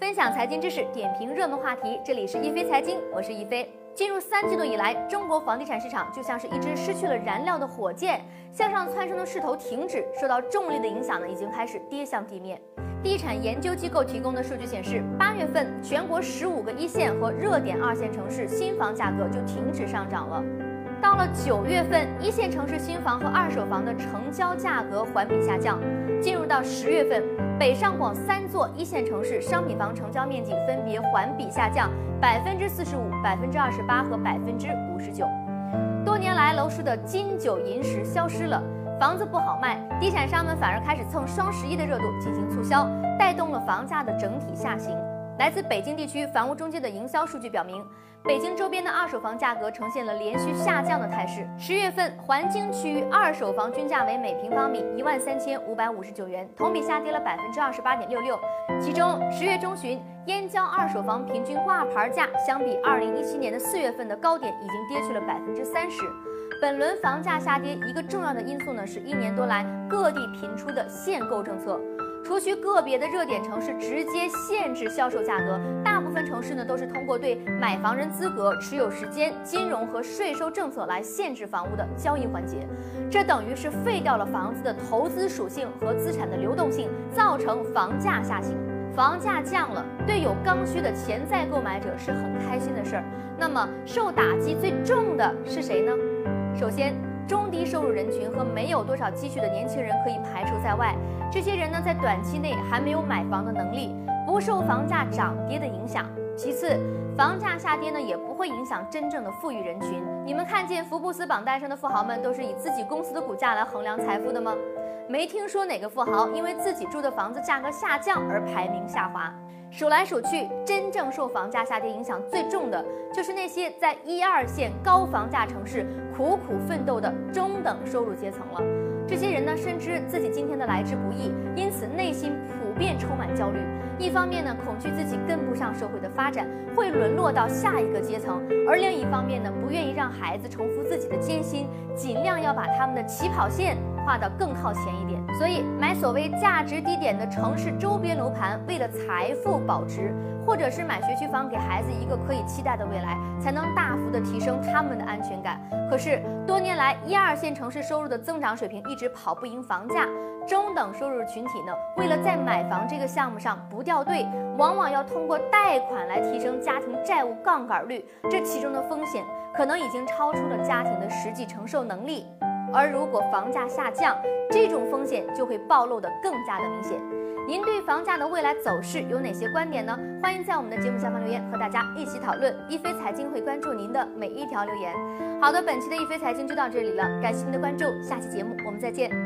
分享财经知识，点评热门话题，这里是一飞财经，我是一飞。进入三季度以来，中国房地产市场就像是一只失去了燃料的火箭，向上蹿升的势头停止，受到重力的影响呢，已经开始跌向地面。地产研究机构提供的数据显示，八月份全国十五个一线和热点二线城市新房价格就停止上涨了。到了九月份，一线城市新房和二手房的成交价格环比下降。进入到十月份，北上广三座一线城市商品房成交面积分别环比下降百分之四十五、百分之二十八和百分之五十九。多年来楼市的金九银十消失了，房子不好卖，地产商们反而开始蹭双十一的热度进行促销，带动了房价的整体下行。来自北京地区房屋中介的营销数据表明，北京周边的二手房价格呈现了连续下降的态势。十月份，环京区域二手房均价为每平方米一万三千五百五十九元，同比下跌了百分之二十八点六六。其中，十月中旬，燕郊二手房平均挂牌价相比二零一七年的四月份的高点，已经跌去了百分之三十。本轮房价下跌一个重要的因素呢，是一年多来各地频出的限购政策。除去个别的热点城市直接限制销售价格，大部分城市呢都是通过对买房人资格、持有时间、金融和税收政策来限制房屋的交易环节。这等于是废掉了房子的投资属性和资产的流动性，造成房价下行。房价降了，对有刚需的潜在购买者是很开心的事儿。那么受打击最重的是谁呢？首先。中低收入人群和没有多少积蓄的年轻人可以排除在外。这些人呢，在短期内还没有买房的能力，不受房价涨跌的影响。其次，房价下跌呢，也不会影响真正的富裕人群。你们看见福布斯榜单上的富豪们都是以自己公司的股价来衡量财富的吗？没听说哪个富豪因为自己住的房子价格下降而排名下滑。数来数去，真正受房价下跌影响最重的，就是那些在一二线高房价城市苦苦奋斗的中等收入阶层了。这些人呢，深知自己今天的来之不易，因此内心普遍充满焦虑。一方面呢，恐惧自己跟不上社会的发发展，会沦落到下一个阶层；而另一方面呢，不愿意让孩子重复自己的艰辛，尽量要把他们的起跑线。化的更靠前一点，所以买所谓价值低点的城市周边楼盘，为了财富保值，或者是买学区房给孩子一个可以期待的未来，才能大幅的提升他们的安全感。可是多年来，一二线城市收入的增长水平一直跑不赢房价，中等收入群体呢，为了在买房这个项目上不掉队，往往要通过贷款来提升家庭债务杠杆率，这其中的风险可能已经超出了家庭的实际承受能力。而如果房价下降，这种风险就会暴露的更加的明显。您对房价的未来走势有哪些观点呢？欢迎在我们的节目下方留言，和大家一起讨论。一飞财经会关注您的每一条留言。好的，本期的一飞财经就到这里了，感谢您的关注，下期节目我们再见。